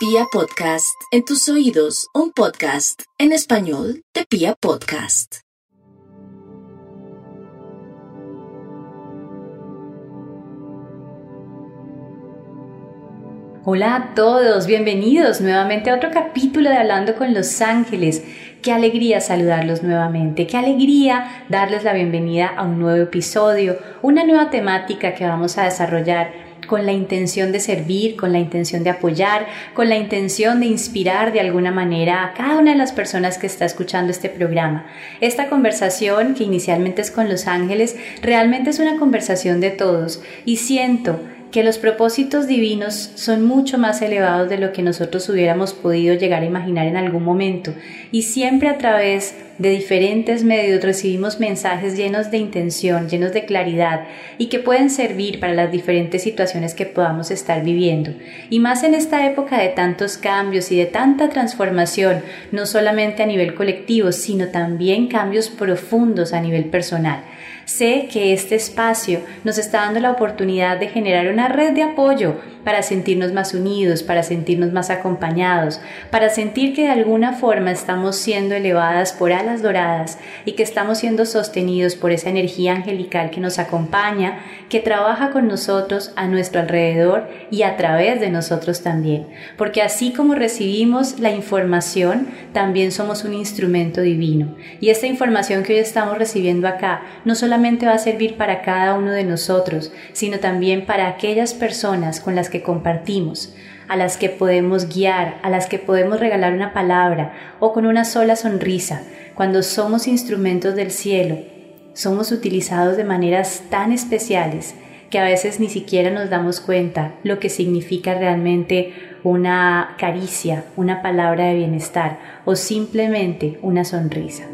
Pia Podcast, en tus oídos, un podcast en español de Pia Podcast. Hola a todos, bienvenidos nuevamente a otro capítulo de Hablando con los Ángeles. Qué alegría saludarlos nuevamente, qué alegría darles la bienvenida a un nuevo episodio, una nueva temática que vamos a desarrollar con la intención de servir, con la intención de apoyar, con la intención de inspirar de alguna manera a cada una de las personas que está escuchando este programa. Esta conversación, que inicialmente es con los ángeles, realmente es una conversación de todos y siento que los propósitos divinos son mucho más elevados de lo que nosotros hubiéramos podido llegar a imaginar en algún momento y siempre a través de diferentes medios recibimos mensajes llenos de intención, llenos de claridad y que pueden servir para las diferentes situaciones que podamos estar viviendo. Y más en esta época de tantos cambios y de tanta transformación, no solamente a nivel colectivo, sino también cambios profundos a nivel personal. Sé que este espacio nos está dando la oportunidad de generar una red de apoyo para sentirnos más unidos, para sentirnos más acompañados, para sentir que de alguna forma estamos siendo elevadas por alas doradas y que estamos siendo sostenidos por esa energía angelical que nos acompaña, que trabaja con nosotros a nuestro alrededor y a través de nosotros también. Porque así como recibimos la información, también somos un instrumento divino. Y esta información que hoy estamos recibiendo acá no solamente va a servir para cada uno de nosotros, sino también para aquellas personas con las que compartimos, a las que podemos guiar, a las que podemos regalar una palabra o con una sola sonrisa. Cuando somos instrumentos del cielo, somos utilizados de maneras tan especiales que a veces ni siquiera nos damos cuenta lo que significa realmente una caricia, una palabra de bienestar o simplemente una sonrisa.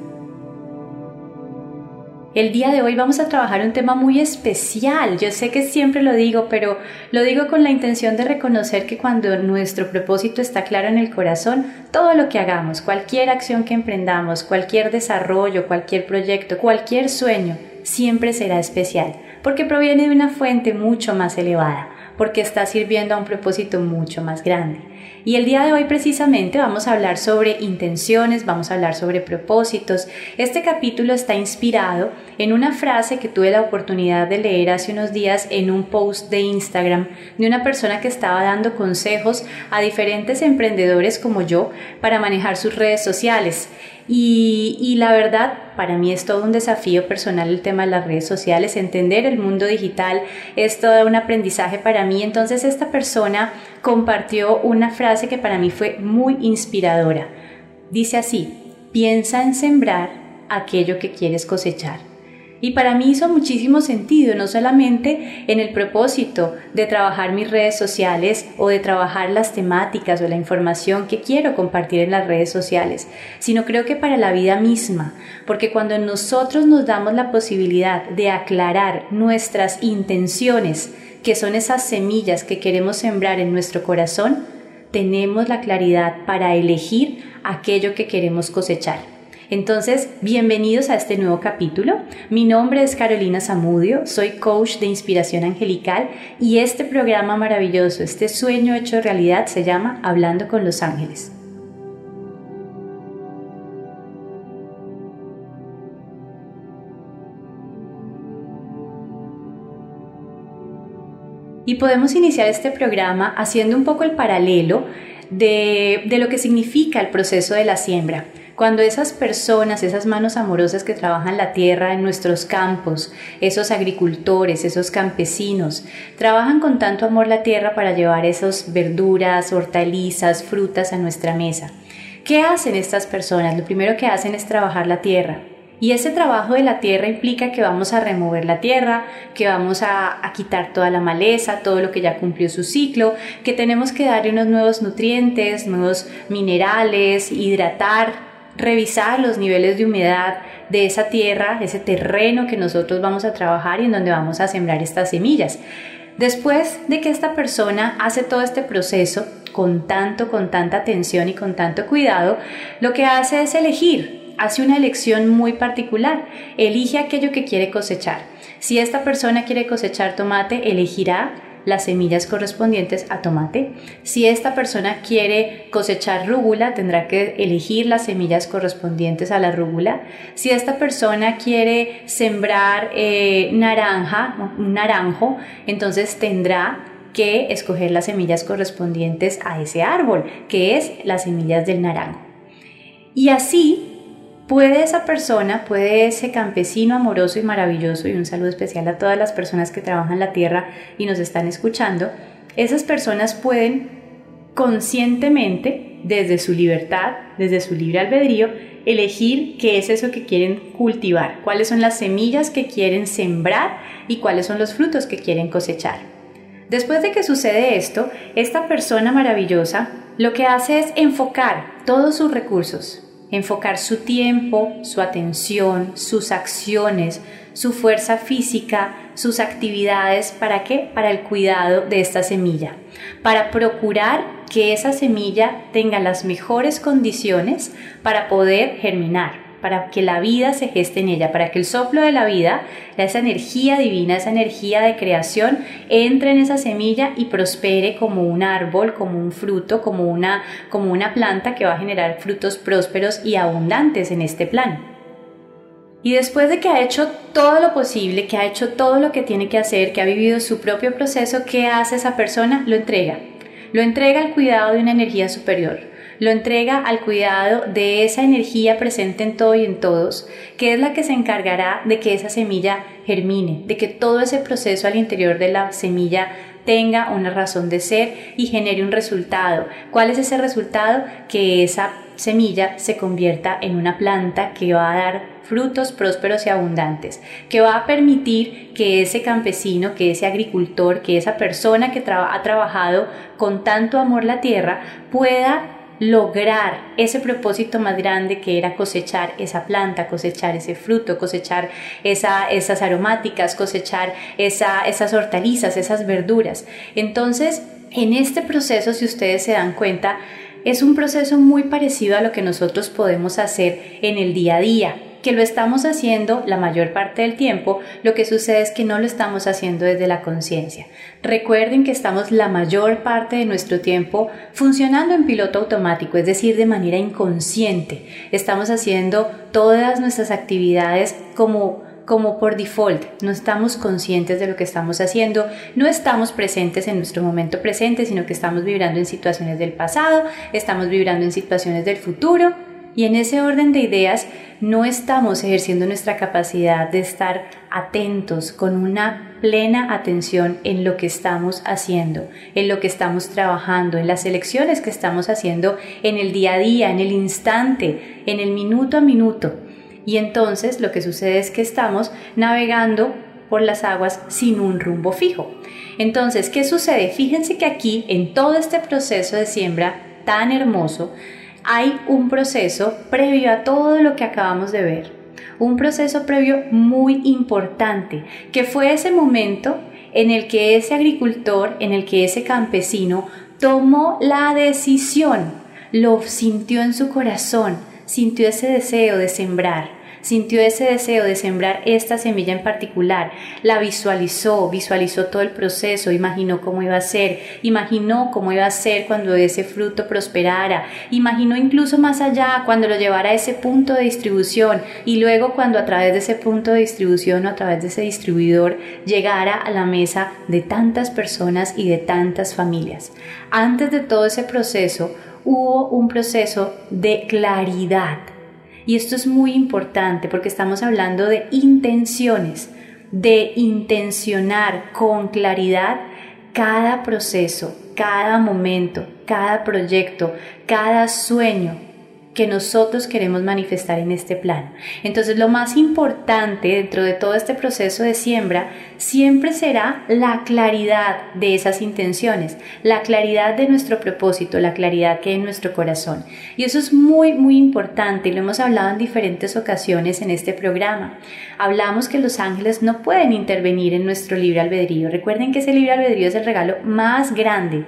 El día de hoy vamos a trabajar un tema muy especial. Yo sé que siempre lo digo, pero lo digo con la intención de reconocer que cuando nuestro propósito está claro en el corazón, todo lo que hagamos, cualquier acción que emprendamos, cualquier desarrollo, cualquier proyecto, cualquier sueño, siempre será especial, porque proviene de una fuente mucho más elevada, porque está sirviendo a un propósito mucho más grande. Y el día de hoy precisamente vamos a hablar sobre intenciones, vamos a hablar sobre propósitos. Este capítulo está inspirado en una frase que tuve la oportunidad de leer hace unos días en un post de Instagram de una persona que estaba dando consejos a diferentes emprendedores como yo para manejar sus redes sociales. Y, la verdad, para mí es todo un desafío personal el tema de las redes sociales, entender el mundo digital es todo un aprendizaje para mí. Entonces esta persona compartió una frase que para mí fue muy inspiradora. Dice así, piensa en sembrar aquello que quieres cosechar. Y para mí hizo muchísimo sentido, no solamente en el propósito de trabajar mis redes sociales o de trabajar las temáticas o la información que quiero compartir en las redes sociales, sino creo que para la vida misma, porque cuando nosotros nos damos la posibilidad de aclarar nuestras intenciones, que son esas semillas que queremos sembrar en nuestro corazón, tenemos la claridad para elegir aquello que queremos cosechar. Entonces, bienvenidos a este nuevo capítulo. Mi nombre es Carolina Zamudio, soy coach de inspiración angelical y este programa maravilloso, este sueño hecho realidad se llama Hablando con los ángeles. Y podemos iniciar este programa haciendo un poco el paralelo de, de lo que significa el proceso de la siembra. Cuando esas personas, esas manos amorosas que trabajan la tierra en nuestros campos, esos agricultores, esos campesinos, trabajan con tanto amor la tierra para llevar esas verduras, hortalizas, frutas a nuestra mesa. ¿Qué hacen estas personas? Lo primero que hacen es trabajar la tierra. Y ese trabajo de la tierra implica que vamos a remover la tierra, que vamos a, a, quitar toda la maleza, todo lo que ya cumplió su ciclo, que tenemos que darle unos nuevos nutrientes, nuevos minerales, hidratar, revisar los niveles de humedad de esa tierra, ese terreno que nosotros vamos a trabajar y en donde vamos a sembrar estas semillas. Después de que esta persona hace todo este proceso con tanto, con tanta atención y con tanto cuidado, lo que hace es elegir, hace una elección muy particular, elige aquello que quiere cosechar. Si esta persona quiere cosechar tomate, elegirá las semillas correspondientes a tomate. Si esta persona quiere cosechar rúgula, tendrá que elegir las semillas correspondientes a la rúgula. Si esta persona quiere sembrar eh, naranja, un naranjo, entonces tendrá que escoger las semillas correspondientes a ese árbol, que es las semillas del naranjo. Y así puede esa persona, puede ese campesino amoroso y maravilloso, y un saludo especial a todas las personas que trabajan la tierra y nos están escuchando, esas personas pueden conscientemente, desde su libertad, desde su libre albedrío, elegir qué es eso que quieren cultivar, cuáles son las semillas que quieren sembrar y cuáles son los frutos que quieren cosechar. Después de que sucede esto, esta persona maravillosa lo que hace es enfocar todos sus recursos, enfocar su tiempo, su atención, sus acciones, su fuerza física, sus actividades, ¿para qué? Para el cuidado de esta semilla, para procurar que esa semilla tenga las mejores condiciones para poder germinar para que la vida se geste en ella, para que el soplo de la vida, esa energía divina, esa energía de creación, entre en esa semilla y prospere como un árbol, como un fruto, como una, como una planta que va a generar frutos prósperos y abundantes en este plan. Y después de que ha hecho todo lo posible, que ha hecho todo lo que tiene que hacer, que ha vivido su propio proceso, ¿qué hace esa persona? Lo entrega. Lo entrega al cuidado de una energía superior lo entrega al cuidado de esa energía presente en todo y en todos, que es la que se encargará de que esa semilla germine, de que todo ese proceso al interior de la semilla tenga una razón de ser y genere un resultado. ¿Cuál es ese resultado? Que esa semilla se convierta en una planta que va a dar frutos prósperos y abundantes, que va a permitir que ese campesino, que ese agricultor, que esa persona que ha trabajado con tanto amor la tierra pueda lograr ese propósito más grande que era cosechar esa planta, cosechar ese fruto, cosechar esas aromáticas, cosechar esas hortalizas, esas verduras. Entonces, en este proceso, si ustedes se dan cuenta, es un proceso muy parecido a lo que nosotros podemos hacer en el día a día que lo estamos haciendo la mayor parte del tiempo, lo que sucede es que no lo estamos haciendo desde la conciencia. Recuerden que estamos la mayor parte de nuestro tiempo funcionando en piloto automático, es decir, de manera inconsciente. Estamos haciendo todas nuestras actividades como como por default, no estamos conscientes de lo que estamos haciendo, no estamos presentes en nuestro momento presente, sino que estamos vibrando en situaciones del pasado, estamos vibrando en situaciones del futuro y en ese orden de ideas no estamos ejerciendo nuestra capacidad de estar atentos con una plena atención en lo que estamos haciendo, en lo que estamos trabajando, en las elecciones que estamos haciendo en el día a día, en el instante, en el minuto a minuto. Y entonces lo que sucede es que estamos navegando por las aguas sin un rumbo fijo. Entonces, ¿qué sucede? Fíjense que aquí, en todo este proceso de siembra tan hermoso, hay un proceso previo a todo lo que acabamos de ver. Un proceso previo muy importante, que fue ese momento en el que ese agricultor, en el que ese campesino tomó la decisión, lo sintió en su corazón, sintió ese deseo de sembrar sintió ese deseo de sembrar esta semilla en particular, la visualizó, visualizó todo el proceso, imaginó cómo iba a ser, imaginó cómo iba a ser cuando ese fruto prosperara, imaginó incluso más allá cuando lo llevara a ese punto de distribución y luego cuando a través de ese punto de distribución o a través de ese distribuidor llegara a la mesa de tantas personas y de tantas familias. Antes de todo ese proceso, hubo un proceso de claridad y esto es muy importante porque estamos hablando de intenciones, de intencionar con claridad cada proceso, cada momento, cada proyecto, cada sueño, que nosotros queremos manifestar en este plano. Entonces lo más importante dentro de todo este proceso de siembra siempre será la claridad de esas intenciones, la claridad de nuestro propósito, la claridad que hay en nuestro corazón. Y eso es muy, muy importante lo hemos hablado en diferentes ocasiones en este programa. Hablamos que los ángeles no pueden intervenir en nuestro libre albedrío. Recuerden que ese libre albedrío es el regalo más grande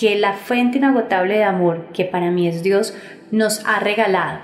que la fuente inagotable de amor, que para mí es Dios, nos ha regalado.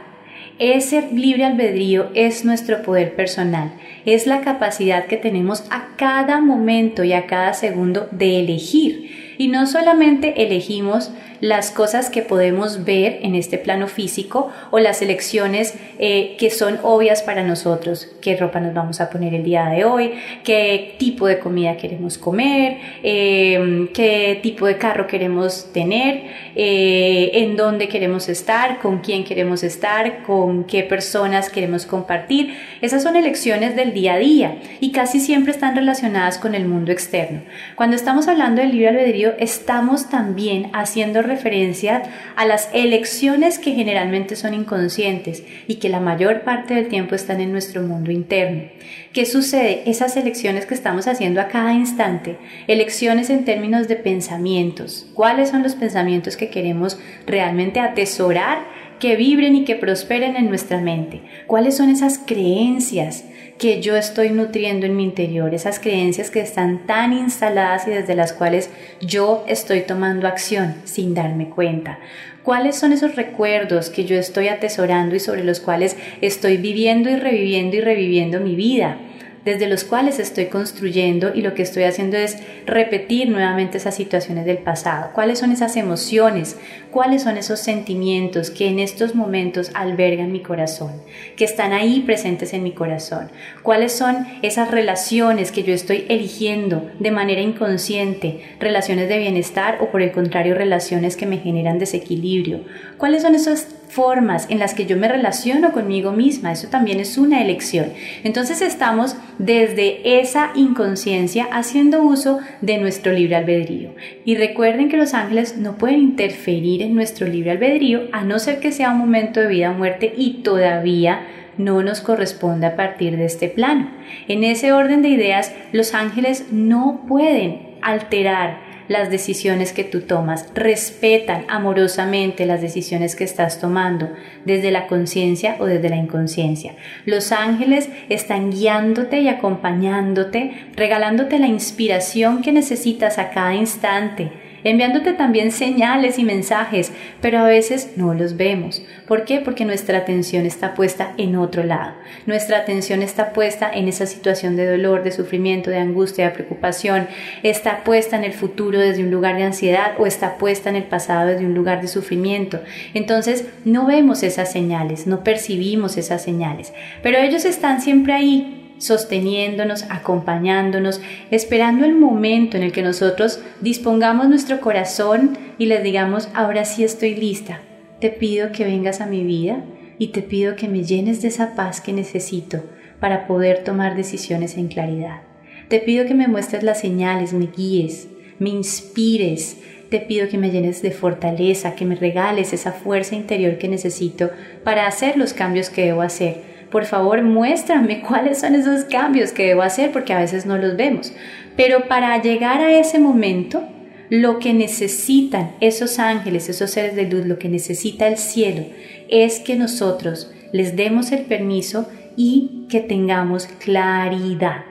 Ese libre albedrío es nuestro poder personal, es la capacidad que tenemos a cada momento y a cada segundo de elegir. Y no solamente elegimos las cosas que podemos ver en este plano físico o las elecciones eh, que son obvias para nosotros, qué ropa nos vamos a poner el día de hoy, qué tipo de comida queremos comer, eh, qué tipo de carro queremos tener, eh, en dónde queremos estar, con quién queremos estar, con qué personas queremos compartir. Esas son elecciones del día a día y casi siempre están relacionadas con el mundo externo. Cuando estamos hablando del libre albedrío, estamos también haciendo referencia a las elecciones que generalmente son inconscientes y que la mayor parte del tiempo están en nuestro mundo interno. ¿Qué sucede? Esas elecciones que estamos haciendo a cada instante, elecciones en términos de pensamientos. ¿Cuáles son los pensamientos que queremos realmente atesorar? que vibren y que prosperen en nuestra mente. ¿Cuáles son esas creencias que yo estoy nutriendo en mi interior? Esas creencias que están tan instaladas y desde las cuales yo estoy tomando acción sin darme cuenta. ¿Cuáles son esos recuerdos que yo estoy atesorando y sobre los cuales estoy viviendo y reviviendo y reviviendo mi vida? desde los cuales estoy construyendo y lo que estoy haciendo es repetir nuevamente esas situaciones del pasado. ¿Cuáles son esas emociones? ¿Cuáles son esos sentimientos que en estos momentos albergan mi corazón? Que están ahí presentes en mi corazón. ¿Cuáles son esas relaciones que yo estoy eligiendo de manera inconsciente? Relaciones de bienestar o por el contrario relaciones que me generan desequilibrio. ¿Cuáles son esas formas en las que yo me relaciono conmigo misma. Eso también es una elección. Entonces estamos desde esa inconsciencia haciendo uso de nuestro libre albedrío. Y recuerden que los ángeles no pueden interferir en nuestro libre albedrío a no ser que sea un momento de vida o muerte y todavía no nos corresponde a partir de este plano. En ese orden de ideas, los ángeles no pueden alterar las decisiones que tú tomas, respetan amorosamente las decisiones que estás tomando, desde la conciencia o desde la inconsciencia. Los ángeles están guiándote y acompañándote, regalándote la inspiración que necesitas a cada instante enviándote también señales y mensajes, pero a veces no los vemos. ¿Por qué? Porque nuestra atención está puesta en otro lado. Nuestra atención está puesta en esa situación de dolor, de sufrimiento, de angustia, de preocupación, está puesta en el futuro desde un lugar de ansiedad o está puesta en el pasado desde un lugar de sufrimiento. Entonces no vemos esas señales, no percibimos esas señales, pero ellos están siempre ahí sosteniéndonos, acompañándonos, esperando el momento en el que nosotros dispongamos nuestro corazón y les digamos, ahora sí estoy lista, te pido que vengas a mi vida y te pido que me llenes de esa paz que necesito para poder tomar decisiones en claridad. Te pido que me muestres las señales, me guíes, me inspires, te pido que me llenes de fortaleza, que me regales esa fuerza interior que necesito para hacer los cambios que debo hacer por favor muéstrame cuáles son esos cambios que debo hacer porque a veces no los vemos. Pero para llegar a ese momento, lo que necesitan esos ángeles, esos seres de luz, lo que necesita el cielo, es que nosotros les demos el permiso y que tengamos claridad.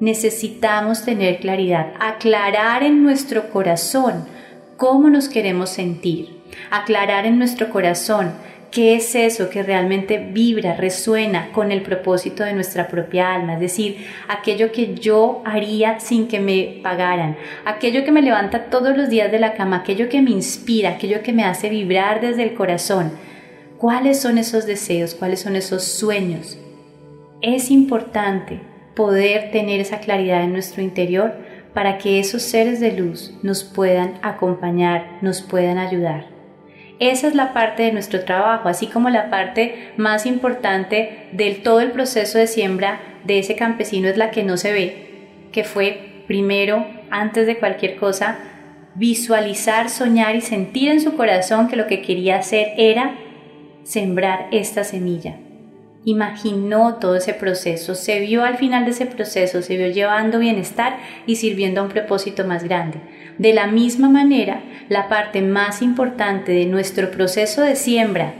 Necesitamos tener claridad, aclarar en nuestro corazón cómo nos queremos sentir, aclarar en nuestro corazón ¿Qué es eso que realmente vibra, resuena con el propósito de nuestra propia alma? Es decir, aquello que yo haría sin que me pagaran, aquello que me levanta todos los días de la cama, aquello que me inspira, aquello que me hace vibrar desde el corazón. ¿Cuáles son esos deseos? ¿Cuáles son esos sueños? Es importante poder tener esa claridad en nuestro interior para que esos seres de luz nos puedan acompañar, nos puedan ayudar. Esa es la parte de nuestro trabajo, así como la parte más importante del todo el proceso de siembra de ese campesino es la que no se ve, que fue primero, antes de cualquier cosa, visualizar, soñar y sentir en su corazón que lo que quería hacer era sembrar esta semilla. Imaginó todo ese proceso, se vio al final de ese proceso, se vio llevando bienestar y sirviendo a un propósito más grande. De la misma manera, la parte más importante de nuestro proceso de siembra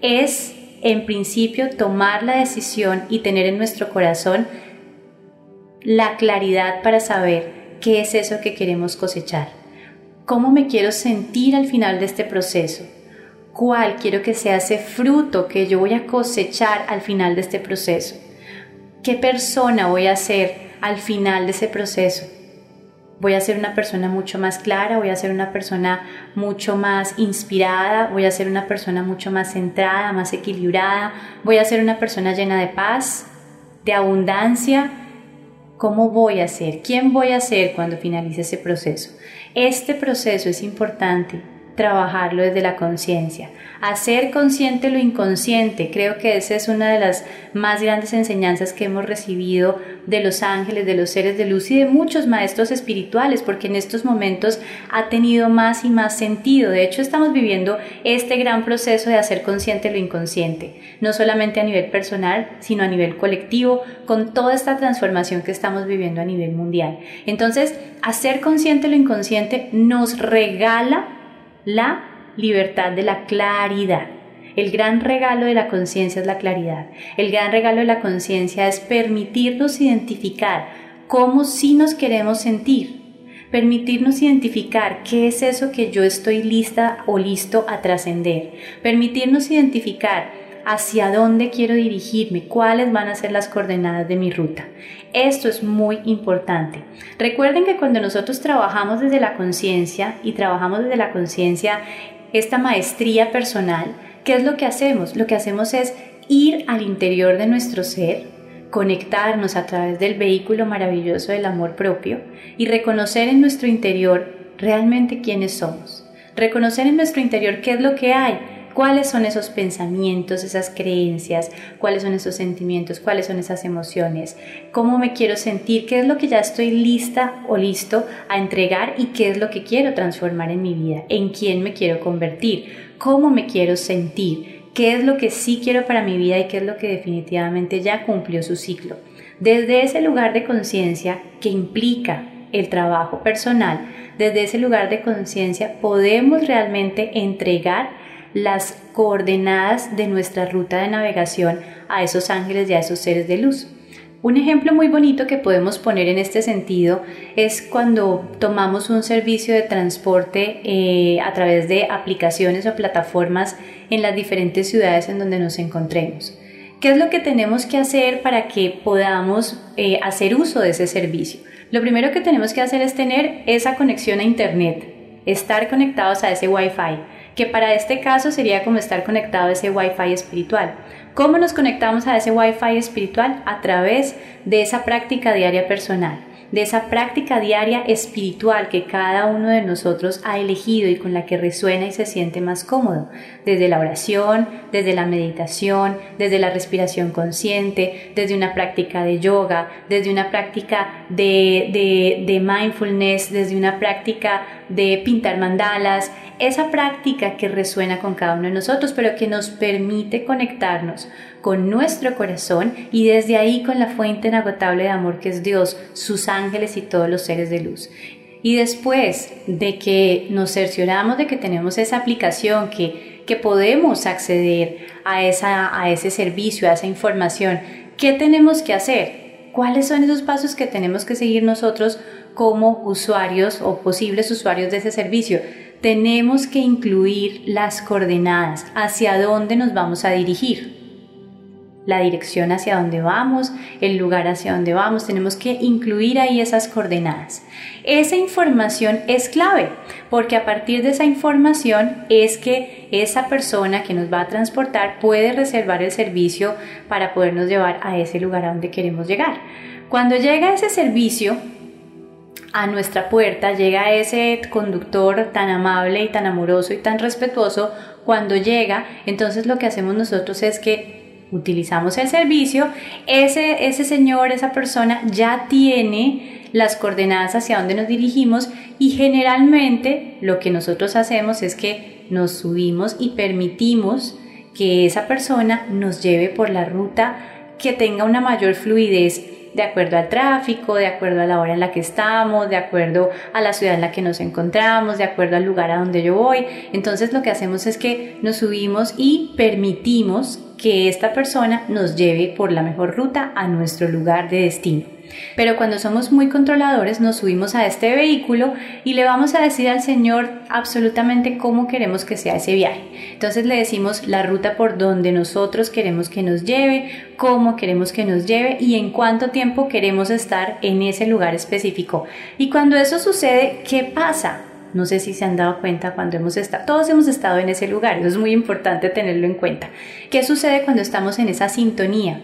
es, en principio, tomar la decisión y tener en nuestro corazón la claridad para saber qué es eso que queremos cosechar. ¿Cómo me quiero sentir al final de este proceso? cuál quiero que sea ese fruto que yo voy a cosechar al final de este proceso. ¿Qué persona voy a ser al final de ese proceso? Voy a ser una persona mucho más clara, voy a ser una persona mucho más inspirada, voy a ser una persona mucho más centrada, más equilibrada, voy a ser una persona llena de paz, de abundancia. ¿Cómo voy a ser? ¿Quién voy a ser cuando finalice ese proceso? Este proceso es importante trabajarlo desde la conciencia. Hacer consciente lo inconsciente, creo que esa es una de las más grandes enseñanzas que hemos recibido de los ángeles, de los seres de luz y de muchos maestros espirituales, porque en estos momentos ha tenido más y más sentido. De hecho, estamos viviendo este gran proceso de hacer consciente lo inconsciente, no solamente a nivel personal, sino a nivel colectivo, con toda esta transformación que estamos viviendo a nivel mundial. Entonces, hacer consciente lo inconsciente nos regala la libertad de la claridad. El gran regalo de la conciencia es la claridad. El gran regalo de la conciencia es permitirnos identificar cómo sí nos queremos sentir. Permitirnos identificar qué es eso que yo estoy lista o listo a trascender. Permitirnos identificar hacia dónde quiero dirigirme, cuáles van a ser las coordenadas de mi ruta. Esto es muy importante. Recuerden que cuando nosotros trabajamos desde la conciencia y trabajamos desde la conciencia esta maestría personal, ¿qué es lo que hacemos? Lo que hacemos es ir al interior de nuestro ser, conectarnos a través del vehículo maravilloso del amor propio y reconocer en nuestro interior realmente quiénes somos. Reconocer en nuestro interior qué es lo que hay, cuáles son esos pensamientos, esas creencias, cuáles son esos sentimientos, cuáles son esas emociones, cómo me quiero sentir, qué es lo que ya estoy lista o listo a entregar y qué es lo que quiero transformar en mi vida, en quién me quiero convertir, cómo me quiero sentir, qué es lo que sí quiero para mi vida y qué es lo que definitivamente ya cumplió su ciclo. Desde ese lugar de conciencia que implica el trabajo personal, desde ese lugar de conciencia podemos realmente entregar las coordenadas de nuestra ruta de navegación a esos ángeles y a esos seres de luz. Un ejemplo muy bonito que podemos poner en este sentido es cuando tomamos un servicio de transporte eh, a través de aplicaciones o plataformas en las diferentes ciudades en donde nos encontremos. ¿Qué es lo que tenemos que hacer para que podamos eh, hacer uso de ese servicio? Lo primero que tenemos que hacer es tener esa conexión a Internet, estar conectados a ese Wi-Fi que para este caso sería como estar conectado a ese Wi-Fi espiritual. ¿Cómo nos conectamos a ese Wi-Fi espiritual? A través de esa práctica diaria personal de esa práctica diaria espiritual que cada uno de nosotros ha elegido y con la que resuena y se siente más cómodo, desde la oración, desde la meditación, desde la respiración consciente, desde una práctica de yoga, desde una práctica de, de, mindfulness, desde una práctica de pintar mandalas, esa práctica que resuena con cada uno de nosotros, pero que nos permite conectarnos con nuestro corazón y desde ahí con la fuente inagotable de amor que es Dios, sus ángeles y todos los seres de luz. Y después de que nos cercioramos de que tenemos esa aplicación, que, que podemos acceder a, esa, a ese servicio, a esa información, ¿qué tenemos que hacer? ¿Cuáles son esos pasos que tenemos que seguir nosotros como usuarios o posibles usuarios de ese servicio? Tenemos que incluir las coordenadas, hacia dónde nos vamos a dirigir la dirección hacia donde vamos, el lugar hacia donde vamos, tenemos que incluir ahí esas coordenadas. Esa información es clave porque a partir de esa información es que esa persona que nos va a transportar puede reservar el servicio para podernos llevar a ese lugar a donde queremos llegar. Cuando llega ese servicio, a nuestra puerta llega ese conductor tan amable y tan amoroso y tan respetuoso, cuando llega, entonces lo que hacemos nosotros es que utilizamos el servicio, ese, ese señor, esa persona ya tiene las coordenadas hacia donde nos dirigimos y generalmente lo que nosotros hacemos es que nos subimos y permitimos que esa persona nos lleve por la ruta que tenga una mayor fluidez de acuerdo al tráfico, de acuerdo a la hora en la que estamos, de acuerdo a la ciudad en la que nos encontramos, de acuerdo al lugar a donde yo voy. Entonces lo que hacemos es que nos subimos y permitimos que esta persona nos lleve por la mejor ruta a nuestro lugar de destino. Pero cuando somos muy controladores nos subimos a este vehículo y le vamos a decir al Señor absolutamente cómo queremos que sea ese viaje. Entonces le decimos la ruta por donde nosotros queremos que nos lleve, cómo queremos que nos lleve y en cuánto tiempo queremos estar en ese lugar específico. Y cuando eso sucede, ¿qué pasa? No sé si se han dado cuenta cuando hemos estado, todos hemos estado en ese lugar, es muy importante tenerlo en cuenta. ¿Qué sucede cuando estamos en esa sintonía?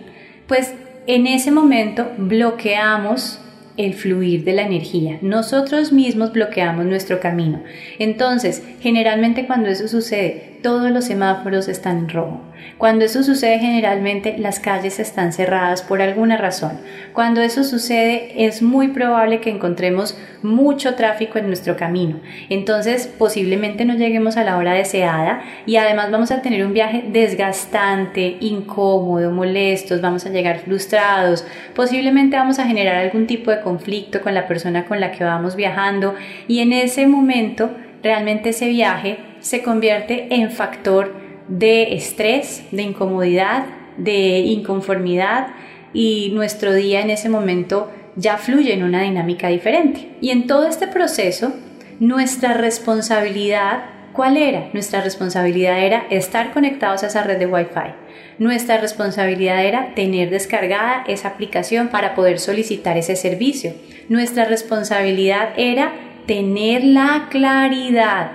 Pues en ese momento bloqueamos el fluir de la energía. Nosotros mismos bloqueamos nuestro camino. Entonces, generalmente cuando eso sucede, todos los semáforos están en rojo. Cuando eso sucede generalmente las calles están cerradas por alguna razón. Cuando eso sucede es muy probable que encontremos mucho tráfico en nuestro camino. Entonces posiblemente no lleguemos a la hora deseada y además vamos a tener un viaje desgastante, incómodo, molestos, vamos a llegar frustrados, posiblemente vamos a generar algún tipo de conflicto con la persona con la que vamos viajando y en ese momento realmente ese viaje se convierte en factor de estrés, de incomodidad, de inconformidad y nuestro día en ese momento ya fluye en una dinámica diferente. Y en todo este proceso, nuestra responsabilidad, ¿cuál era? Nuestra responsabilidad era estar conectados a esa red de Wi-Fi. Nuestra responsabilidad era tener descargada esa aplicación para poder solicitar ese servicio. Nuestra responsabilidad era tener la claridad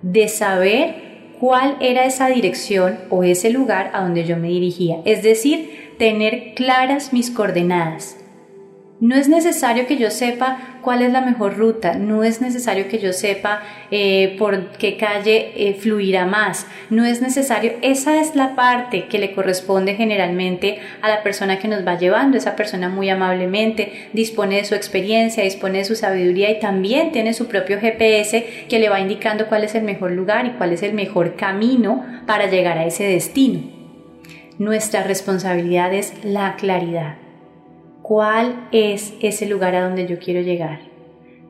de saber cuál era esa dirección o ese lugar a donde yo me dirigía, es decir, tener claras mis coordenadas. No es necesario que yo sepa cuál es la mejor ruta, no es necesario que yo sepa eh, por qué calle eh, fluirá más, no es necesario, esa es la parte que le corresponde generalmente a la persona que nos va llevando, esa persona muy amablemente dispone de su experiencia, dispone de su sabiduría y también tiene su propio GPS que le va indicando cuál es el mejor lugar y cuál es el mejor camino para llegar a ese destino. Nuestra responsabilidad es la claridad cuál es ese lugar a donde yo quiero llegar,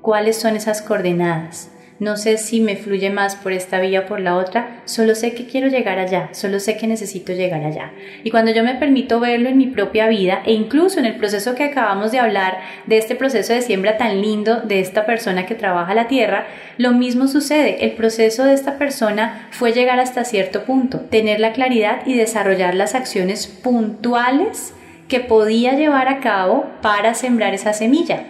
cuáles son esas coordenadas. No sé si me fluye más por esta vía o por la otra, solo sé que quiero llegar allá, solo sé que necesito llegar allá. Y cuando yo me permito verlo en mi propia vida e incluso en el proceso que acabamos de hablar, de este proceso de siembra tan lindo de esta persona que trabaja la tierra, lo mismo sucede. El proceso de esta persona fue llegar hasta cierto punto, tener la claridad y desarrollar las acciones puntuales que podía llevar a cabo para sembrar esa semilla.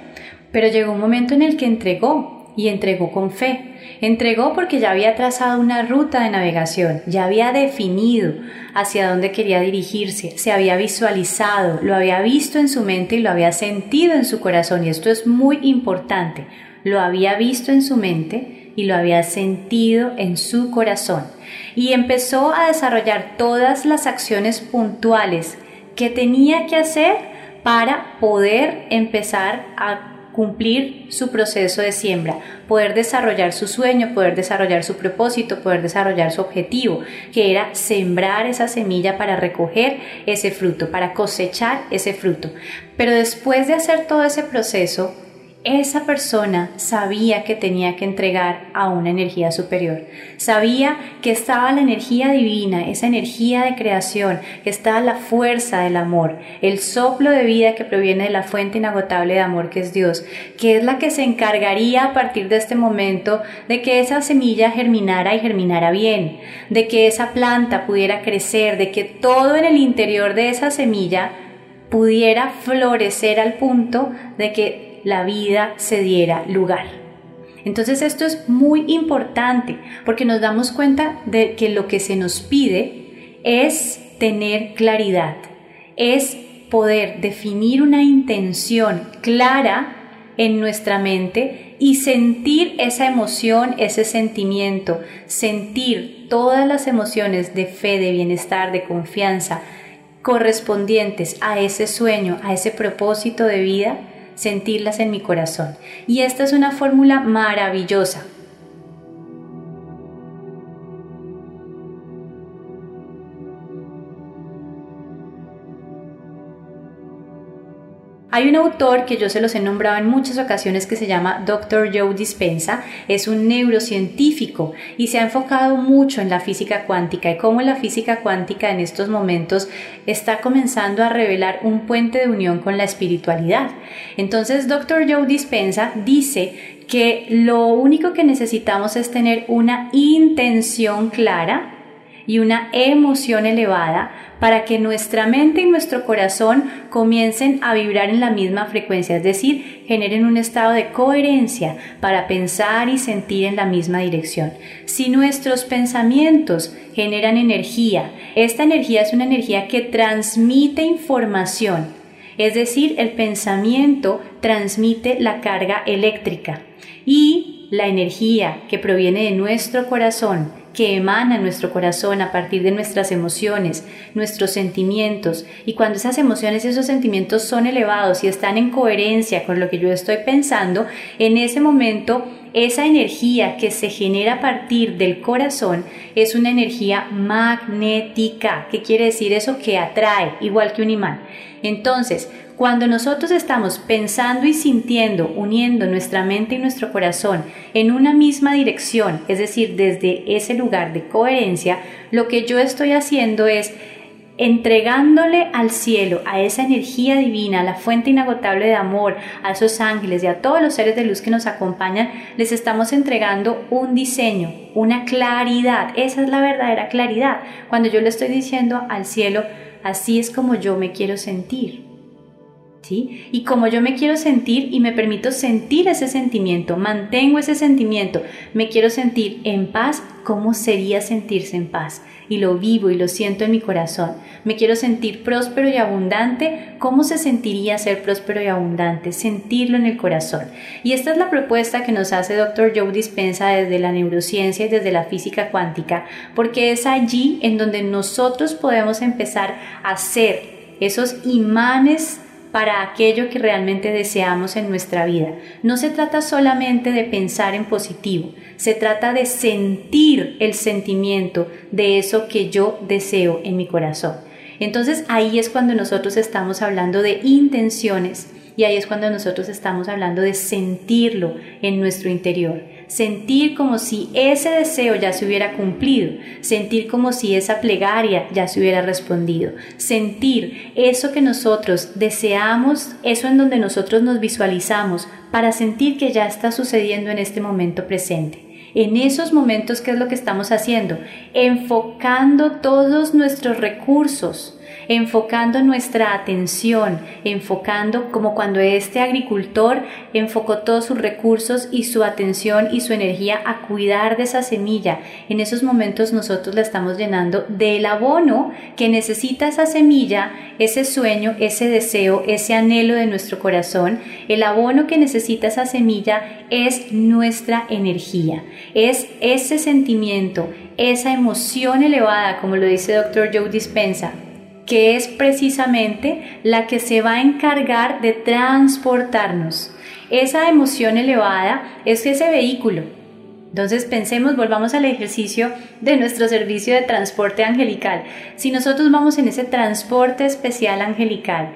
Pero llegó un momento en el que entregó y entregó con fe. Entregó porque ya había trazado una ruta de navegación, ya había definido hacia dónde quería dirigirse, se había visualizado, lo había visto en su mente y lo había sentido en su corazón. Y esto es muy importante. Lo había visto en su mente y lo había sentido en su corazón. Y empezó a desarrollar todas las acciones puntuales ¿Qué tenía que hacer para poder empezar a cumplir su proceso de siembra, poder desarrollar su sueño, poder desarrollar su propósito, poder desarrollar su objetivo, que era sembrar esa semilla para recoger ese fruto, para cosechar ese fruto. Pero después de hacer todo ese proceso, esa persona sabía que tenía que entregar a una energía superior. Sabía que estaba la energía divina, esa energía de creación, que estaba la fuerza del amor, el soplo de vida que proviene de la fuente inagotable de amor que es Dios, que es la que se encargaría a partir de este momento de que esa semilla germinara y germinara bien, de que esa planta pudiera crecer, de que todo en el interior de esa semilla pudiera florecer al punto de que la vida se diera lugar. Entonces esto es muy importante porque nos damos cuenta de que lo que se nos pide es tener claridad, es poder definir una intención clara en nuestra mente y sentir esa emoción, ese sentimiento, sentir todas las emociones de fe, de bienestar, de confianza correspondientes a ese sueño, a ese propósito de vida sentirlas en mi corazón. Y esta es una fórmula maravillosa. Hay un autor que yo se los he nombrado en muchas ocasiones que se llama Dr. Joe Dispensa, es un neurocientífico y se ha enfocado mucho en la física cuántica y cómo la física cuántica en estos momentos está comenzando a revelar un puente de unión con la espiritualidad. Entonces, Dr. Joe Dispensa dice que lo único que necesitamos es tener una intención clara y una emoción elevada para que nuestra mente y nuestro corazón comiencen a vibrar en la misma frecuencia, es decir, generen un estado de coherencia para pensar y sentir en la misma dirección. Si nuestros pensamientos generan energía, esta energía es una energía que transmite información, es decir, el pensamiento transmite la carga eléctrica y la energía que proviene de nuestro corazón que emana nuestro corazón a partir de nuestras emociones, nuestros sentimientos, y cuando esas emociones y esos sentimientos son elevados y están en coherencia con lo que yo estoy pensando, en ese momento esa energía que se genera a partir del corazón es una energía magnética. ¿Qué quiere decir eso? Que atrae, igual que un imán. Entonces, cuando nosotros estamos pensando y sintiendo, uniendo nuestra mente y nuestro corazón en una misma dirección, es decir, desde ese lugar de coherencia, lo que yo estoy haciendo es entregándole al cielo, a esa energía divina, a la fuente inagotable de amor, a esos ángeles y a todos los seres de luz que nos acompañan, les estamos entregando un diseño, una claridad. Esa es la verdadera claridad. Cuando yo le estoy diciendo al cielo, así es como yo me quiero sentir. Y como yo me quiero sentir y me permito sentir ese sentimiento, mantengo ese sentimiento, me quiero sentir en paz, ¿cómo sería sentirse en paz? Y lo vivo y lo siento en mi corazón. Me quiero sentir próspero y abundante, ¿cómo se sentiría ser próspero y abundante? Sentirlo en el corazón. Y esta es la propuesta que nos hace Dr. Joe Dispensa desde la neurociencia y desde la física cuántica, porque es allí en donde nosotros podemos empezar a ser esos imanes para aquello que realmente deseamos en nuestra vida. No se trata solamente de pensar en positivo, se trata de sentir el sentimiento de eso que yo deseo en mi corazón. Entonces ahí es cuando nosotros estamos hablando de intenciones y ahí es cuando nosotros estamos hablando de sentirlo en nuestro interior sentir como si ese deseo ya se hubiera cumplido, sentir como si esa plegaria ya se hubiera respondido, sentir eso que nosotros deseamos, eso en donde nosotros nos visualizamos, para sentir que ya está sucediendo en este momento presente. En esos momentos, ¿qué es lo que estamos haciendo? Enfocando todos nuestros recursos, enfocando nuestra atención, enfocando como cuando este agricultor enfocó todos sus recursos y su atención y su energía a cuidar de esa semilla. En esos momentos nosotros la estamos llenando del abono que necesita esa semilla, ese sueño, ese deseo, ese anhelo de nuestro corazón. El abono que necesita esa semilla es nuestra energía, es ese sentimiento, esa emoción elevada, como lo dice Dr. Joe Dispensa, que es precisamente la que se va a encargar de transportarnos. Esa emoción elevada es ese vehículo. Entonces pensemos, volvamos al ejercicio de nuestro servicio de transporte angelical. Si nosotros vamos en ese transporte especial angelical,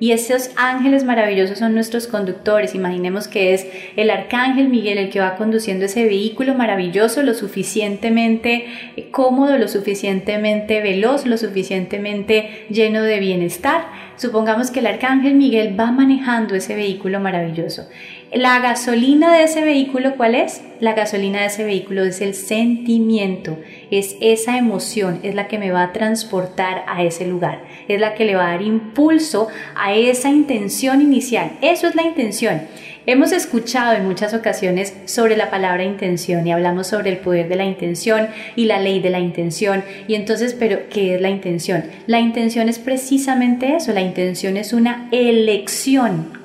y esos ángeles maravillosos son nuestros conductores. Imaginemos que es el arcángel Miguel el que va conduciendo ese vehículo maravilloso, lo suficientemente cómodo, lo suficientemente veloz, lo suficientemente lleno de bienestar. Supongamos que el arcángel Miguel va manejando ese vehículo maravilloso. La gasolina de ese vehículo, ¿cuál es? La gasolina de ese vehículo es el sentimiento, es esa emoción, es la que me va a transportar a ese lugar, es la que le va a dar impulso a esa intención inicial. Eso es la intención. Hemos escuchado en muchas ocasiones sobre la palabra intención y hablamos sobre el poder de la intención y la ley de la intención. Y entonces, pero ¿qué es la intención? La intención es precisamente eso, la intención es una elección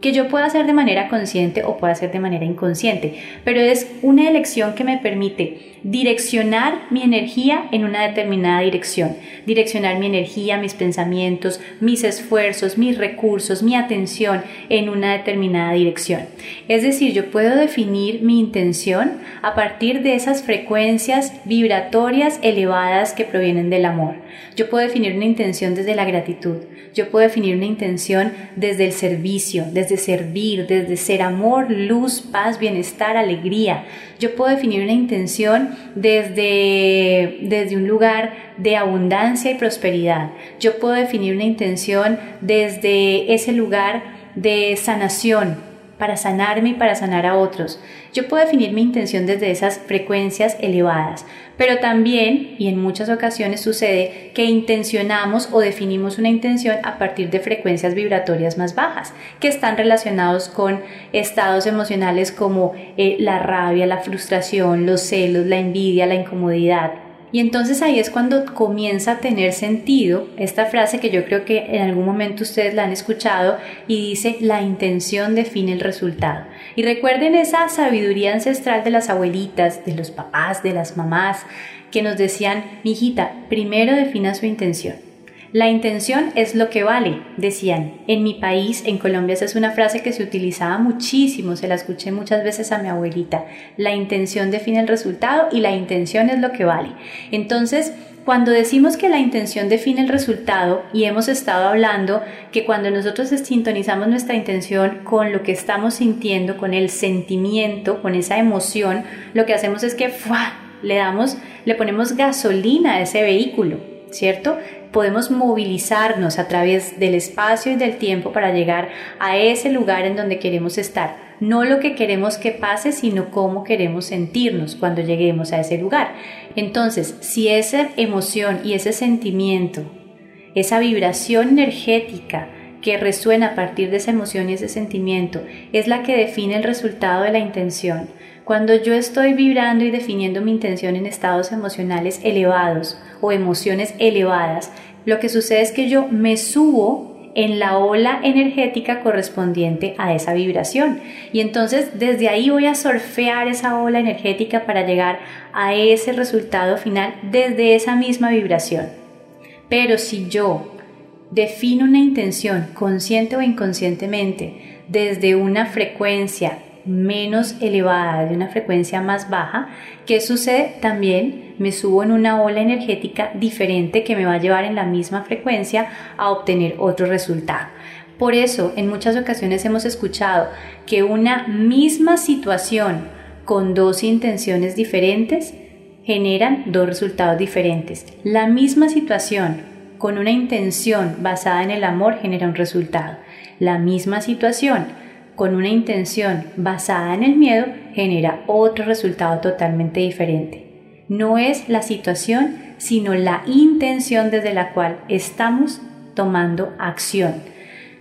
que yo pueda hacer de manera consciente o pueda hacer de manera inconsciente, pero es una elección que me permite direccionar mi energía en una determinada dirección, direccionar mi energía, mis pensamientos, mis esfuerzos, mis recursos, mi atención en una determinada dirección. Es decir, yo puedo definir mi intención a partir de esas frecuencias vibratorias elevadas que provienen del amor. Yo puedo definir una intención desde la gratitud, yo puedo definir una intención desde el servicio, desde servir, desde ser amor, luz, paz, bienestar, alegría. Yo puedo definir una intención desde, desde un lugar de abundancia y prosperidad. Yo puedo definir una intención desde ese lugar de sanación, para sanarme y para sanar a otros. Yo puedo definir mi intención desde esas frecuencias elevadas, pero también, y en muchas ocasiones sucede, que intencionamos o definimos una intención a partir de frecuencias vibratorias más bajas, que están relacionados con estados emocionales como eh, la rabia, la frustración, los celos, la envidia, la incomodidad, y entonces ahí es cuando comienza a tener sentido esta frase que yo creo que en algún momento ustedes la han escuchado y dice la intención define el resultado. Y recuerden esa sabiduría ancestral de las abuelitas, de los papás, de las mamás, que nos decían, mi hijita, primero defina su intención. La intención es lo que vale, decían. En mi país, en Colombia, esa es una frase que se utilizaba muchísimo, se la escuché muchas veces a mi abuelita. La intención define el resultado y la intención es lo que vale. Entonces, cuando decimos que la intención define el resultado y hemos estado hablando que cuando nosotros sintonizamos nuestra intención con lo que estamos sintiendo, con el sentimiento, con esa emoción, lo que hacemos es que le damos, le ponemos gasolina a ese vehículo, ¿cierto? Podemos movilizarnos a través del espacio y del tiempo para llegar a ese lugar en donde queremos estar. No lo que queremos que pase, sino cómo queremos sentirnos cuando lleguemos a ese lugar. Entonces, si esa emoción y ese sentimiento, esa vibración energética que resuena a partir de esa emoción y ese sentimiento, es la que define el resultado de la intención, cuando yo estoy vibrando y definiendo mi intención en estados emocionales elevados o emociones elevadas, lo que sucede es que yo me subo en la ola energética correspondiente a esa vibración. Y entonces desde ahí voy a surfear esa ola energética para llegar a ese resultado final desde esa misma vibración. Pero si yo defino una intención consciente o inconscientemente desde una frecuencia menos elevada, de una frecuencia más baja, ¿qué sucede? También me subo en una ola energética diferente que me va a llevar en la misma frecuencia a obtener otro resultado. Por eso, en muchas ocasiones hemos escuchado que una misma situación con dos intenciones diferentes generan dos resultados diferentes. La misma situación con una intención basada en el amor genera un resultado. La misma situación con una intención basada en el miedo genera otro resultado totalmente diferente. No es la situación, sino la intención desde la cual estamos tomando acción.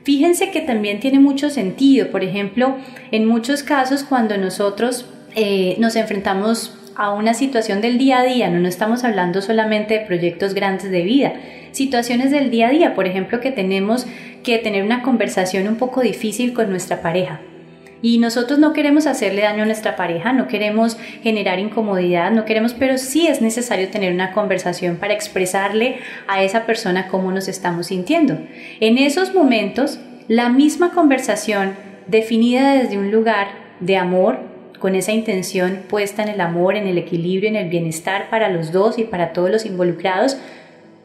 Fíjense que también tiene mucho sentido, por ejemplo, en muchos casos cuando nosotros eh, nos enfrentamos a una situación del día a día, no, no estamos hablando solamente de proyectos grandes de vida, situaciones del día a día, por ejemplo, que tenemos que tener una conversación un poco difícil con nuestra pareja. Y nosotros no queremos hacerle daño a nuestra pareja, no queremos generar incomodidad, no queremos, pero sí es necesario tener una conversación para expresarle a esa persona cómo nos estamos sintiendo. En esos momentos, la misma conversación definida desde un lugar de amor, con esa intención puesta en el amor, en el equilibrio, en el bienestar para los dos y para todos los involucrados,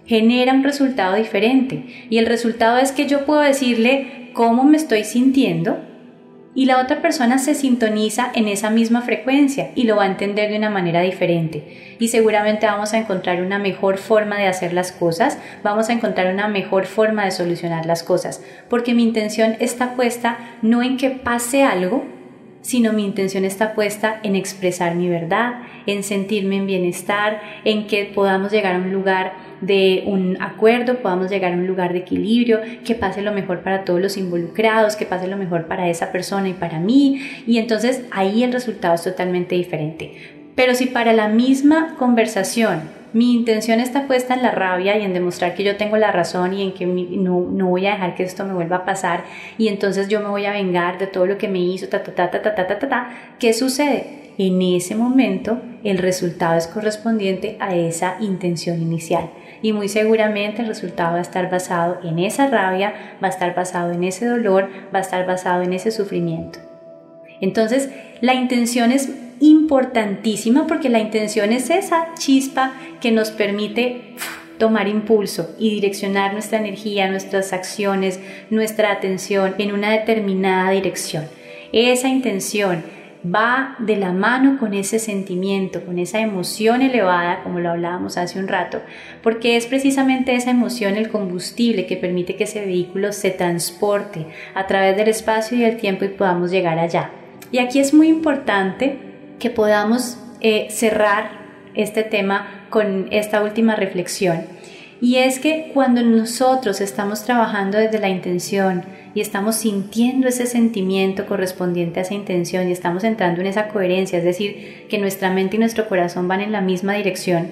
genera un resultado diferente. Y el resultado es que yo puedo decirle cómo me estoy sintiendo y la otra persona se sintoniza en esa misma frecuencia y lo va a entender de una manera diferente. Y seguramente vamos a encontrar una mejor forma de hacer las cosas, vamos a encontrar una mejor forma de solucionar las cosas, porque mi intención está puesta no en que pase algo, sino mi intención está puesta en expresar mi verdad, en sentirme en bienestar, en que podamos llegar a un lugar de un acuerdo, podamos llegar a un lugar de equilibrio, que pase lo mejor para todos los involucrados, que pase lo mejor para esa persona y para mí, y entonces ahí el resultado es totalmente diferente. Pero si para la misma conversación mi intención está puesta en la rabia y en demostrar que yo tengo la razón y en que no, no voy a dejar que esto me vuelva a pasar y entonces yo me voy a vengar de todo lo que me hizo, ta, ta, ta, ta, ta, ta, ta, ta. ¿qué sucede? En ese momento el resultado es correspondiente a esa intención inicial y muy seguramente el resultado va a estar basado en esa rabia, va a estar basado en ese dolor, va a estar basado en ese sufrimiento. Entonces, la intención es importantísima porque la intención es esa chispa que nos permite tomar impulso y direccionar nuestra energía, nuestras acciones, nuestra atención en una determinada dirección. Esa intención va de la mano con ese sentimiento, con esa emoción elevada, como lo hablábamos hace un rato, porque es precisamente esa emoción el combustible que permite que ese vehículo se transporte a través del espacio y el tiempo y podamos llegar allá. Y aquí es muy importante que podamos eh, cerrar este tema con esta última reflexión. Y es que cuando nosotros estamos trabajando desde la intención, y estamos sintiendo ese sentimiento correspondiente a esa intención y estamos entrando en esa coherencia, es decir, que nuestra mente y nuestro corazón van en la misma dirección,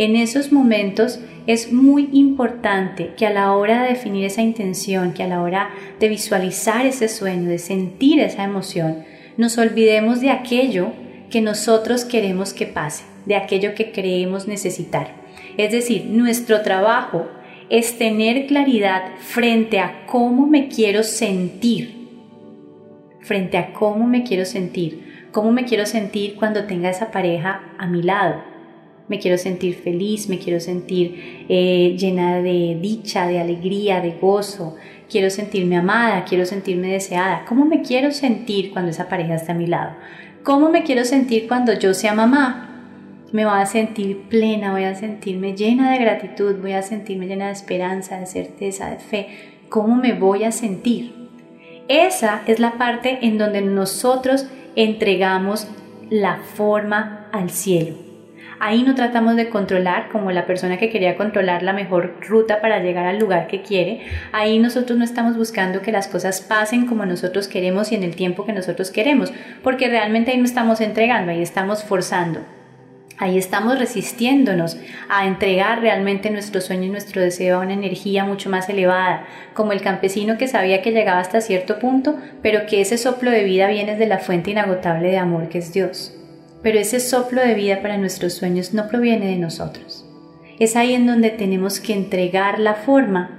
en esos momentos es muy importante que a la hora de definir esa intención, que a la hora de visualizar ese sueño, de sentir esa emoción, nos olvidemos de aquello que nosotros queremos que pase, de aquello que creemos necesitar. Es decir, nuestro trabajo es tener claridad frente a cómo me quiero sentir, frente a cómo me quiero sentir, cómo me quiero sentir cuando tenga esa pareja a mi lado. Me quiero sentir feliz, me quiero sentir eh, llena de dicha, de alegría, de gozo, quiero sentirme amada, quiero sentirme deseada. ¿Cómo me quiero sentir cuando esa pareja está a mi lado? ¿Cómo me quiero sentir cuando yo sea mamá? Me voy a sentir plena, voy a sentirme llena de gratitud, voy a sentirme llena de esperanza, de certeza, de fe. ¿Cómo me voy a sentir? Esa es la parte en donde nosotros entregamos la forma al cielo. Ahí no tratamos de controlar como la persona que quería controlar la mejor ruta para llegar al lugar que quiere. Ahí nosotros no estamos buscando que las cosas pasen como nosotros queremos y en el tiempo que nosotros queremos, porque realmente ahí no estamos entregando, ahí estamos forzando. Ahí estamos resistiéndonos a entregar realmente nuestro sueño y nuestro deseo a una energía mucho más elevada, como el campesino que sabía que llegaba hasta cierto punto, pero que ese soplo de vida viene de la fuente inagotable de amor que es Dios. Pero ese soplo de vida para nuestros sueños no proviene de nosotros. Es ahí en donde tenemos que entregar la forma.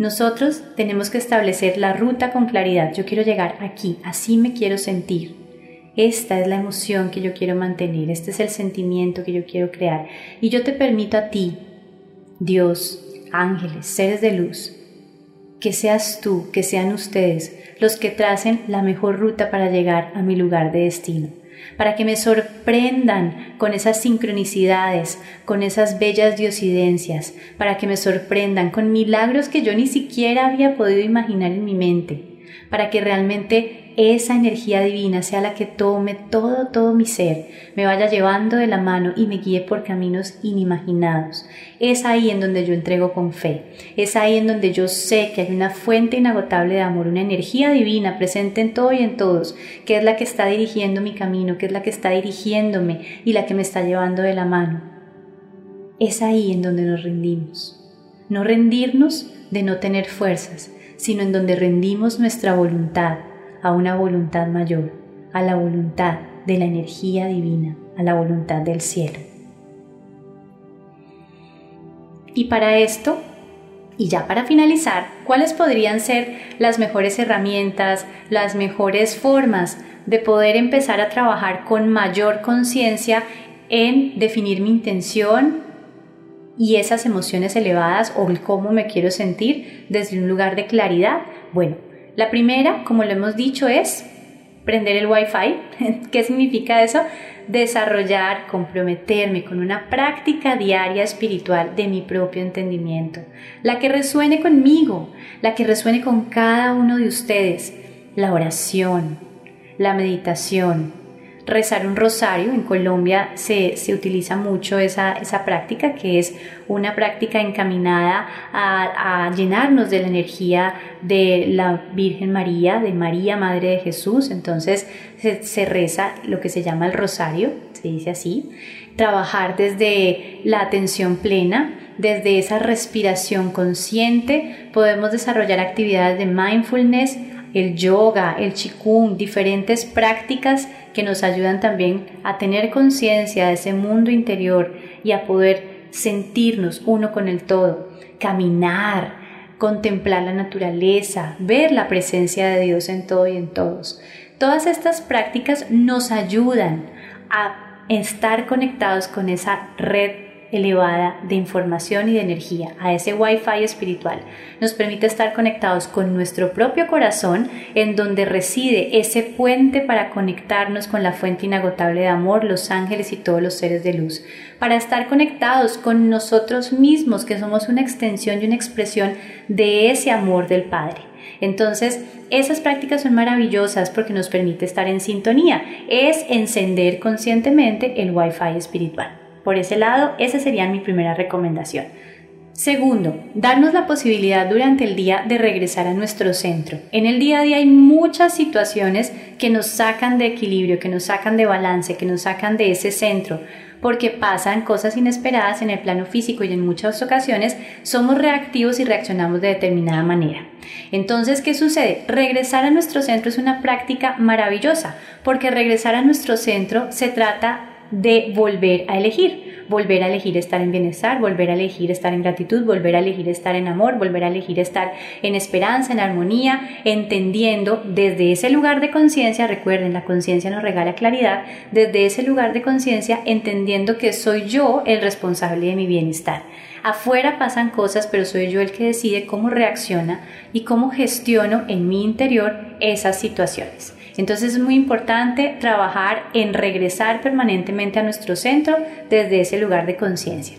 Nosotros tenemos que establecer la ruta con claridad. Yo quiero llegar aquí, así me quiero sentir esta es la emoción que yo quiero mantener, este es el sentimiento que yo quiero crear. Y yo te permito a ti, Dios, ángeles, seres de luz, que seas tú, que sean ustedes los que tracen la mejor ruta para llegar a mi lugar de destino, para que me sorprendan con esas sincronicidades, con esas bellas diosidencias, para que me sorprendan con milagros que yo ni siquiera había podido imaginar en mi mente, para que realmente esa energía divina sea la que tome todo, todo mi ser, me vaya llevando de la mano y me guíe por caminos inimaginados. Es ahí en donde yo entrego con fe. Es ahí en donde yo sé que hay una fuente inagotable de amor, una energía divina presente en todo y en todos, que es la que está dirigiendo mi camino, que es la que está dirigiéndome y la que me está llevando de la mano. Es ahí en donde nos rendimos. No rendirnos de no tener fuerzas, sino en donde rendimos nuestra voluntad a una voluntad mayor, a la voluntad de la energía divina, a la voluntad del cielo. Y para esto, y ya para finalizar, ¿cuáles podrían ser las mejores herramientas, las mejores formas de poder empezar a trabajar con mayor conciencia en definir mi intención y esas emociones elevadas o el cómo me quiero sentir desde un lugar de claridad? Bueno, la primera, como lo hemos dicho, es prender el Wi-Fi. ¿Qué significa eso? Desarrollar, comprometerme con una práctica diaria espiritual de mi propio entendimiento. La que resuene conmigo, la que resuene con cada uno de ustedes. La oración, la meditación, rezar un rosario. En Colombia se, utiliza mucho esa, práctica, que es una práctica encaminada a, llenarnos de la energía de la Virgen María, de María, Madre de Jesús. Entonces se, se reza lo que se llama el rosario, se dice así trabajar desde la atención plena, desde esa respiración consciente, podemos desarrollar actividades de mindfulness, el yoga, el qigong, diferentes prácticas que nos ayudan también a tener conciencia de ese mundo interior y a poder sentirnos uno con el todo, caminar, contemplar la naturaleza, ver la presencia de Dios en todo y en todos. Todas estas prácticas nos ayudan a estar conectados con esa red elevada de información y de energía, a ese wifi espiritual. Nos permite estar conectados con nuestro propio corazón, en donde reside ese puente para conectarnos con la fuente inagotable de amor, los ángeles y todos los seres de luz. Para estar conectados con nosotros mismos, que somos una extensión y una expresión de ese amor del Padre. Entonces, esas prácticas son maravillosas porque nos permite estar en sintonía. Es encender conscientemente el wifi espiritual. Por ese lado, esa sería mi primera recomendación. Segundo, darnos la posibilidad durante el día de regresar a nuestro centro. En el día a día hay muchas situaciones que nos sacan de equilibrio, que nos sacan de balance, que nos sacan de ese centro, porque pasan cosas inesperadas en el plano físico y en muchas ocasiones somos reactivos y reaccionamos de determinada manera. Entonces, ¿qué sucede? Regresar a nuestro centro es una práctica maravillosa, porque regresar a nuestro centro se trata de volver a elegir, volver a elegir estar en bienestar, volver a elegir estar en gratitud, volver a elegir estar en amor, volver a elegir estar en esperanza, en armonía, entendiendo desde ese lugar de conciencia, recuerden, la conciencia nos regala claridad, desde ese lugar de conciencia, entendiendo que soy yo el responsable de mi bienestar. Afuera pasan cosas, pero soy yo el que decide cómo reacciona y cómo gestiono en mi interior esas situaciones. Entonces es muy importante trabajar en regresar permanentemente a nuestro centro desde ese lugar de conciencia.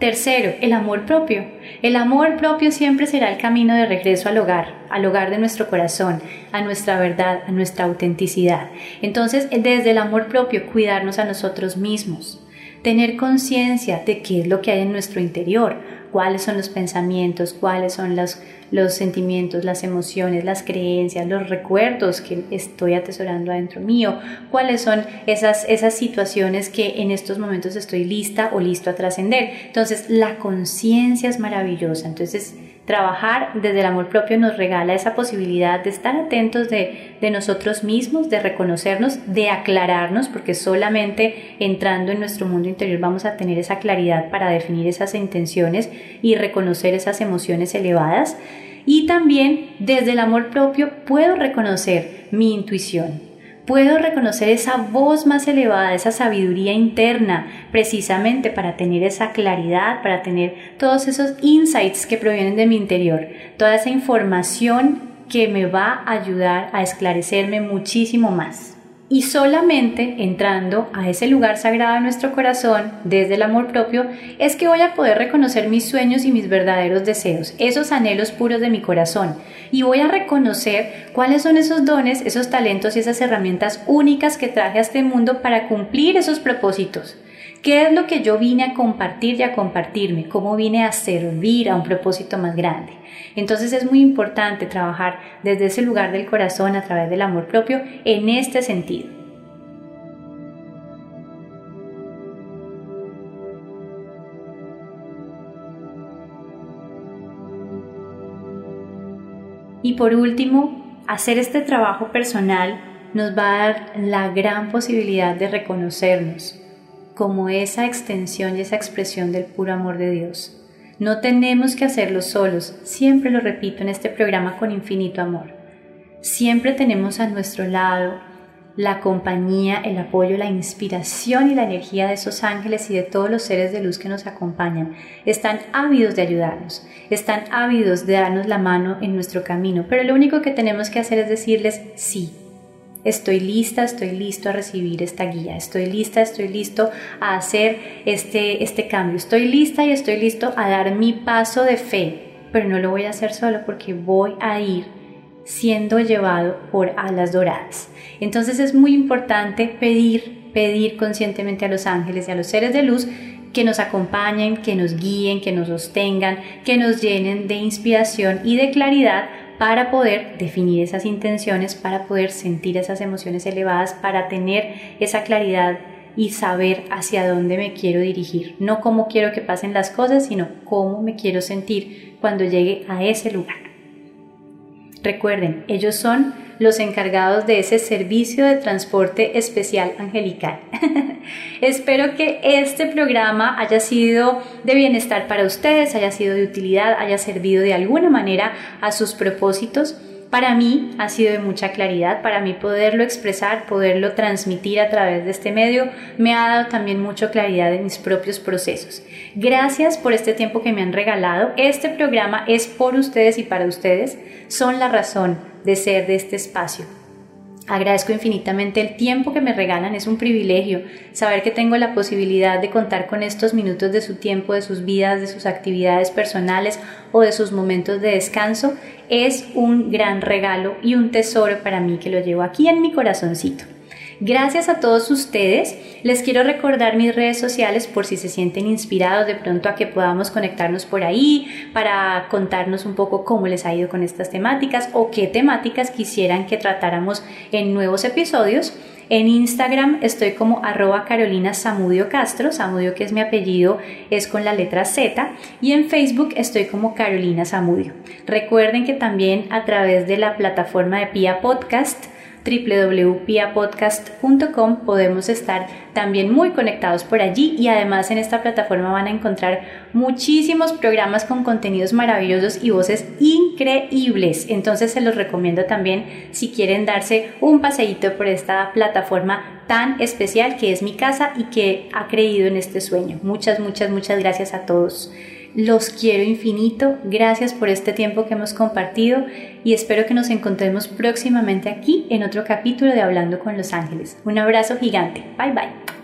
Tercero, el amor propio. El amor propio siempre será el camino de regreso al hogar, al hogar de nuestro corazón, a nuestra verdad, a nuestra autenticidad. Entonces, desde el amor propio, cuidarnos a nosotros mismos, tener conciencia de qué es lo que hay en nuestro interior, cuáles son los pensamientos, cuáles son los, los sentimientos, las emociones, las creencias, los recuerdos que estoy atesorando adentro mío, cuáles son esas, esas situaciones que en estos momentos estoy lista o listo a trascender. Entonces, la conciencia es maravillosa. Entonces, Trabajar desde el amor propio nos regala esa posibilidad de estar atentos de, nosotros mismos, de reconocernos, de aclararnos, porque solamente entrando en nuestro mundo interior vamos a tener esa claridad para definir esas intenciones y reconocer esas emociones elevadas. Y también desde el amor propio puedo reconocer mi intuición, puedo reconocer esa voz más elevada, esa sabiduría interna, precisamente para tener esa claridad, para tener todos esos insights que provienen de mi interior, toda esa información que me va a ayudar a esclarecerme muchísimo más. Y solamente entrando a ese lugar sagrado de nuestro corazón, desde el amor propio, es que voy a poder reconocer mis sueños y mis verdaderos deseos, esos anhelos puros de mi corazón. Y voy a reconocer cuáles son esos dones, esos talentos y esas herramientas únicas que traje a este mundo para cumplir esos propósitos. ¿Qué es lo que yo vine a compartir y a compartirme? ¿Cómo vine a servir a un propósito más grande? Entonces es muy importante trabajar desde ese lugar del corazón a través del amor propio en este sentido. Y por último, hacer este trabajo personal nos va a dar la gran posibilidad de reconocernos como esa extensión y esa expresión del puro amor de Dios. No tenemos que hacerlo solos, siempre lo repito en este programa con infinito amor. Siempre tenemos a nuestro lado la compañía, el apoyo, la inspiración y la energía de esos ángeles y de todos los seres de luz que nos acompañan. Están ávidos de ayudarnos, están ávidos de darnos la mano en nuestro camino, pero lo único que tenemos que hacer es decirles sí, Estoy lista, estoy listo a recibir esta guía, estoy lista, estoy listo a hacer este, este cambio, estoy lista y estoy listo a dar mi paso de fe, pero no lo voy a hacer solo porque voy a ir siendo llevado por alas doradas. Entonces es muy importante pedir, pedir conscientemente a los ángeles y a los seres de luz que nos acompañen, que nos guíen, que nos sostengan, que nos llenen de inspiración y de claridad para poder definir esas intenciones, para poder sentir esas emociones elevadas, para tener esa claridad y saber hacia dónde me quiero dirigir. No cómo quiero que pasen las cosas, sino cómo me quiero sentir cuando llegue a ese lugar. Recuerden, ellos son los encargados de ese servicio de transporte especial angelical. Espero que este programa haya sido de bienestar para ustedes, haya sido de utilidad, haya servido de alguna manera a sus propósitos para mí ha sido de mucha claridad, para mí poderlo expresar, poderlo transmitir a través de este medio, me ha dado también mucha claridad en mis propios procesos. Gracias por este tiempo que me han regalado. Este programa es por ustedes y para ustedes. Son la razón de ser de este espacio. Agradezco infinitamente el tiempo que me regalan, es un privilegio saber que tengo la posibilidad de contar con estos minutos de su tiempo, de sus vidas, de sus actividades personales o de sus momentos de descanso. Es un gran regalo y un tesoro para mí que lo llevo aquí en mi corazoncito. Gracias a todos ustedes. Les quiero recordar mis redes sociales por si se sienten inspirados de pronto a que podamos conectarnos por ahí para contarnos un poco cómo les ha ido con estas temáticas o qué temáticas quisieran que tratáramos en nuevos episodios. En Instagram estoy como arroba Carolina Samudio Castro, Samudio que es mi apellido es con la letra Z y en Facebook estoy como Carolina Samudio. Recuerden que también a través de la plataforma de Pia Podcast www.piapodcast.com podemos estar también muy conectados por allí y además en esta plataforma van a encontrar muchísimos programas con contenidos maravillosos y voces increíbles. Entonces se los recomiendo también si quieren darse un paseíto por esta plataforma tan especial que es mi casa y que ha creído en este sueño. Muchas, muchas, muchas gracias a todos. Los quiero infinito, gracias por este tiempo que hemos compartido y espero que nos encontremos próximamente aquí en otro capítulo de Hablando con los Ángeles. Un abrazo gigante, bye bye.